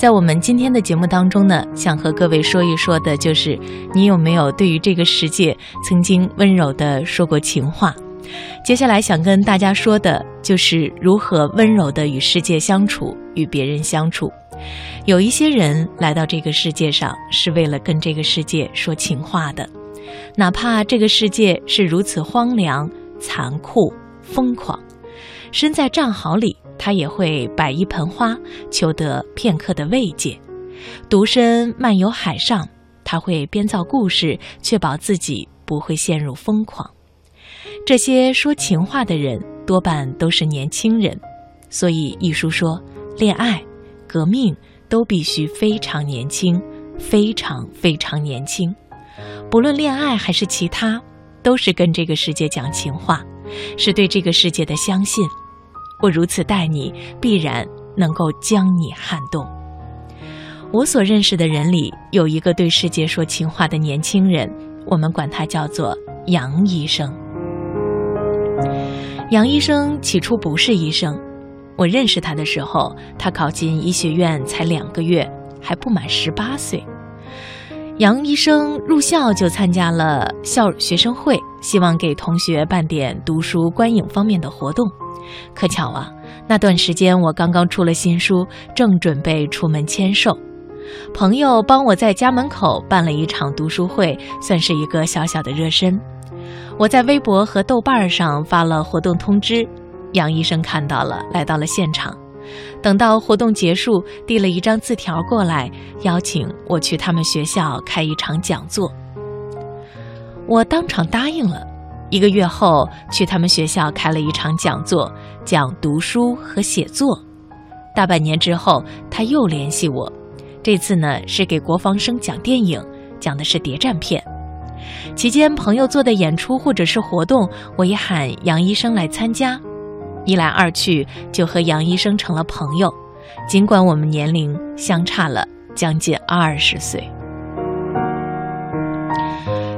在我们今天的节目当中呢，想和各位说一说的，就是你有没有对于这个世界曾经温柔的说过情话？接下来想跟大家说的，就是如何温柔的与世界相处，与别人相处。有一些人来到这个世界上，是为了跟这个世界说情话的，哪怕这个世界是如此荒凉、残酷、疯狂，身在战壕里。他也会摆一盆花，求得片刻的慰藉；独身漫游海上，他会编造故事，确保自己不会陷入疯狂。这些说情话的人多半都是年轻人，所以一书说，恋爱、革命都必须非常年轻，非常非常年轻。不论恋爱还是其他，都是跟这个世界讲情话，是对这个世界的相信。我如此待你，必然能够将你撼动。我所认识的人里，有一个对世界说情话的年轻人，我们管他叫做杨医生。杨医生起初不是医生，我认识他的时候，他考进医学院才两个月，还不满十八岁。杨医生入校就参加了校学生会，希望给同学办点读书、观影方面的活动。可巧啊，那段时间我刚刚出了新书，正准备出门签售，朋友帮我在家门口办了一场读书会，算是一个小小的热身。我在微博和豆瓣上发了活动通知，杨医生看到了，来到了现场。等到活动结束，递了一张字条过来，邀请我去他们学校开一场讲座。我当场答应了。一个月后，去他们学校开了一场讲座，讲读书和写作。大半年之后，他又联系我，这次呢是给国防生讲电影，讲的是谍战片。期间朋友做的演出或者是活动，我也喊杨医生来参加。一来二去，就和杨医生成了朋友，尽管我们年龄相差了将近二十岁。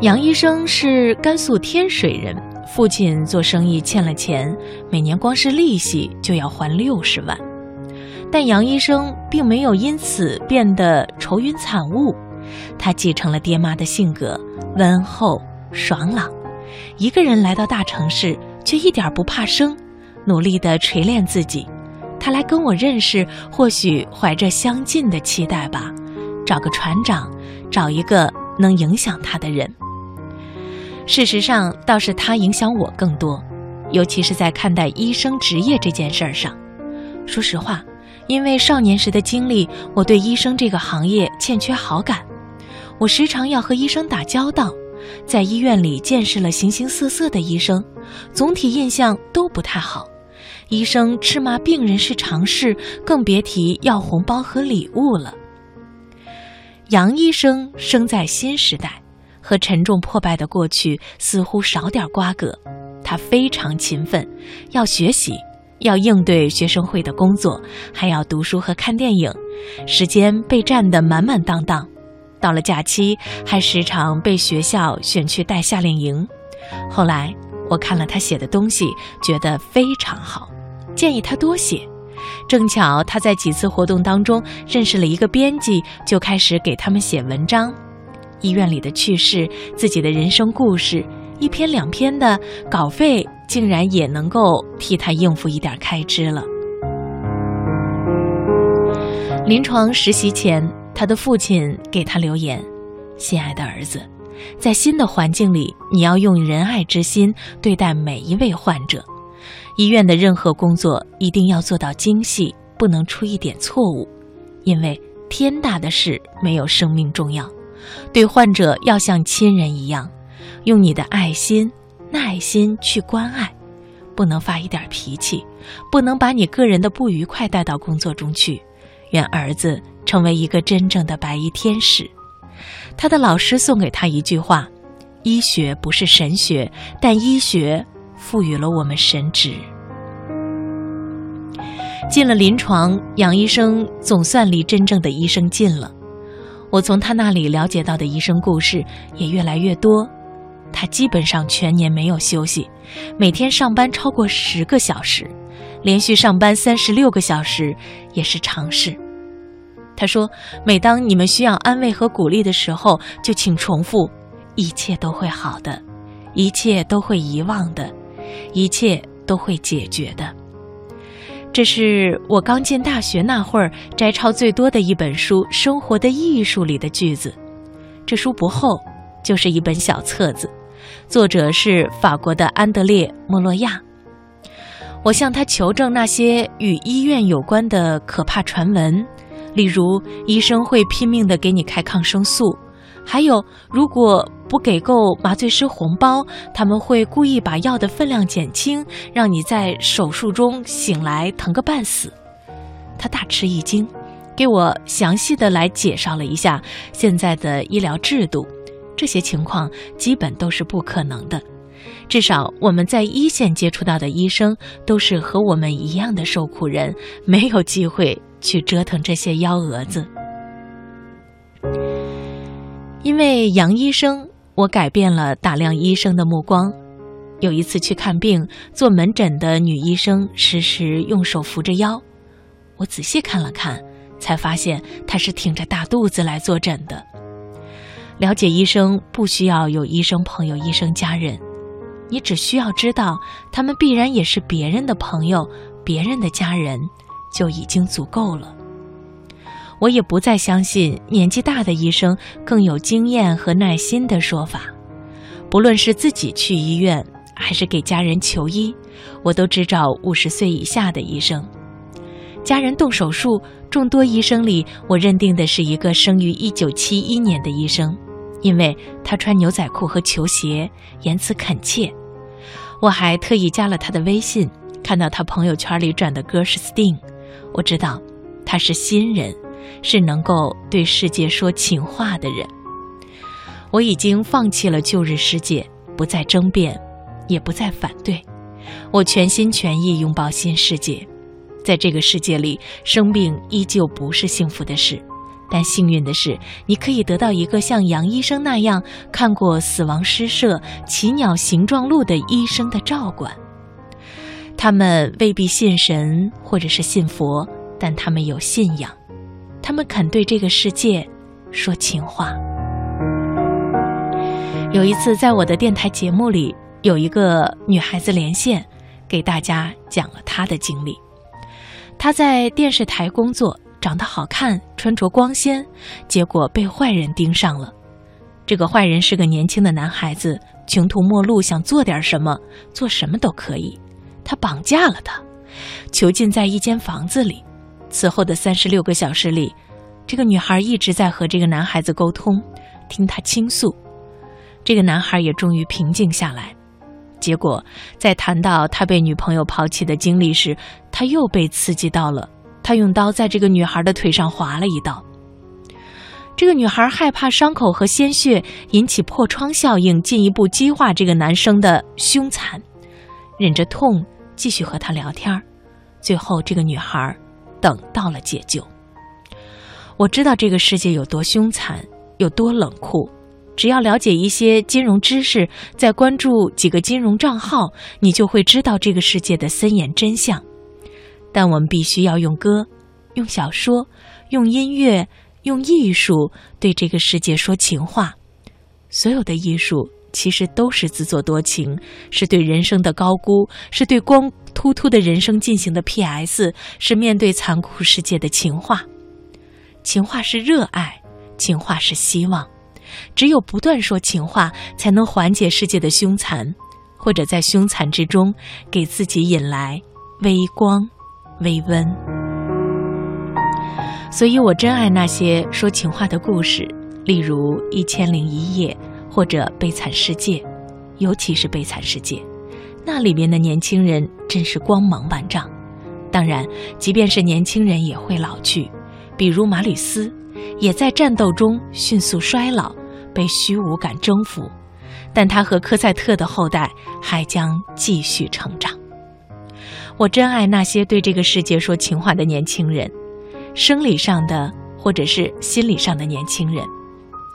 杨医生是甘肃天水人，父亲做生意欠了钱，每年光是利息就要还六十万。但杨医生并没有因此变得愁云惨雾，他继承了爹妈的性格，温厚爽朗。一个人来到大城市，却一点不怕生，努力地锤炼自己。他来跟我认识，或许怀着相近的期待吧，找个船长，找一个能影响他的人。事实上，倒是他影响我更多，尤其是在看待医生职业这件事儿上。说实话，因为少年时的经历，我对医生这个行业欠缺好感。我时常要和医生打交道，在医院里见识了形形色色的医生，总体印象都不太好。医生斥骂病人是常事，更别提要红包和礼物了。杨医生生在新时代。和沉重破败的过去似乎少点瓜葛，他非常勤奋，要学习，要应对学生会的工作，还要读书和看电影，时间被占得满满当当。到了假期，还时常被学校选去带夏令营。后来我看了他写的东西，觉得非常好，建议他多写。正巧他在几次活动当中认识了一个编辑，就开始给他们写文章。医院里的趣事，自己的人生故事，一篇两篇的稿费，竟然也能够替他应付一点开支了。临床实习前，他的父亲给他留言：“心爱的儿子，在新的环境里，你要用仁爱之心对待每一位患者。医院的任何工作一定要做到精细，不能出一点错误，因为天大的事没有生命重要。”对患者要像亲人一样，用你的爱心、耐心去关爱，不能发一点脾气，不能把你个人的不愉快带到工作中去。愿儿子成为一个真正的白衣天使。他的老师送给他一句话：“医学不是神学，但医学赋予了我们神职。”进了临床，杨医生总算离真正的医生近了。我从他那里了解到的医生故事也越来越多，他基本上全年没有休息，每天上班超过十个小时，连续上班三十六个小时也是常事。他说：“每当你们需要安慰和鼓励的时候，就请重复：一切都会好的，一切都会遗忘的，一切都会解决的。”这是我刚进大学那会儿摘抄最多的一本书《生活的艺术》里的句子。这书不厚，就是一本小册子，作者是法国的安德烈·莫洛亚。我向他求证那些与医院有关的可怕传闻，例如医生会拼命地给你开抗生素，还有如果不给够麻醉师红包，他们会故意把药的分量减轻，让你在手术中醒来疼个半死。他大吃一惊，给我详细的来介绍了一下现在的医疗制度，这些情况基本都是不可能的。至少我们在一线接触到的医生都是和我们一样的受苦人，没有机会去折腾这些幺蛾子。因为杨医生，我改变了打量医生的目光。有一次去看病，做门诊的女医生时时用手扶着腰，我仔细看了看，才发现她是挺着大肚子来坐诊的。了解医生不需要有医生朋友、医生家人。你只需要知道，他们必然也是别人的朋友、别人的家人，就已经足够了。我也不再相信年纪大的医生更有经验和耐心的说法。不论是自己去医院，还是给家人求医，我都只找五十岁以下的医生。家人动手术，众多医生里，我认定的是一个生于一九七一年的医生。因为他穿牛仔裤和球鞋，言辞恳切。我还特意加了他的微信，看到他朋友圈里转的歌是 Sting，我知道他是新人，是能够对世界说情话的人。我已经放弃了旧日世界，不再争辩，也不再反对，我全心全意拥抱新世界。在这个世界里，生病依旧不是幸福的事。但幸运的是，你可以得到一个像杨医生那样看过《死亡诗社》《奇鸟形状录》的医生的照管。他们未必信神或者是信佛，但他们有信仰，他们肯对这个世界说情话。有一次，在我的电台节目里，有一个女孩子连线，给大家讲了她的经历。她在电视台工作。长得好看，穿着光鲜，结果被坏人盯上了。这个坏人是个年轻的男孩子，穷途末路，想做点什么，做什么都可以。他绑架了他，囚禁在一间房子里。此后的三十六个小时里，这个女孩一直在和这个男孩子沟通，听他倾诉。这个男孩也终于平静下来。结果，在谈到他被女朋友抛弃的经历时，他又被刺激到了。他用刀在这个女孩的腿上划了一刀。这个女孩害怕伤口和鲜血引起破窗效应，进一步激化这个男生的凶残，忍着痛继续和他聊天最后，这个女孩等到了解救。我知道这个世界有多凶残，有多冷酷。只要了解一些金融知识，再关注几个金融账号，你就会知道这个世界的森严真相。但我们必须要用歌、用小说、用音乐、用艺术对这个世界说情话。所有的艺术其实都是自作多情，是对人生的高估，是对光秃秃的人生进行的 P.S.，是面对残酷世界的情话。情话是热爱，情话是希望。只有不断说情话，才能缓解世界的凶残，或者在凶残之中给自己引来微光。微温，所以我珍爱那些说情话的故事，例如《一千零一夜》或者《悲惨世界》，尤其是《悲惨世界》，那里面的年轻人真是光芒万丈。当然，即便是年轻人也会老去，比如马吕斯，也在战斗中迅速衰老，被虚无感征服，但他和科赛特的后代还将继续成长。我真爱那些对这个世界说情话的年轻人，生理上的或者是心理上的年轻人，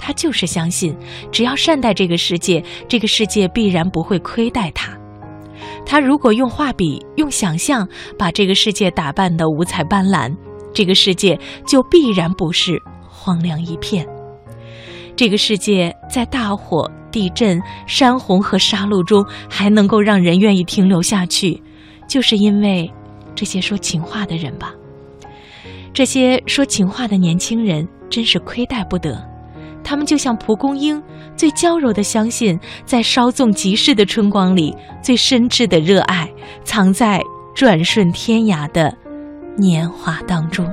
他就是相信，只要善待这个世界，这个世界必然不会亏待他。他如果用画笔、用想象把这个世界打扮得五彩斑斓，这个世界就必然不是荒凉一片。这个世界在大火、地震、山洪和杀戮中还能够让人愿意停留下去，就是因为这些说情话的人吧。这些说情话的年轻人真是亏待不得，他们就像蒲公英，最娇柔的相信，在稍纵即逝的春光里，最深挚的热爱藏在转瞬天涯的年华当中。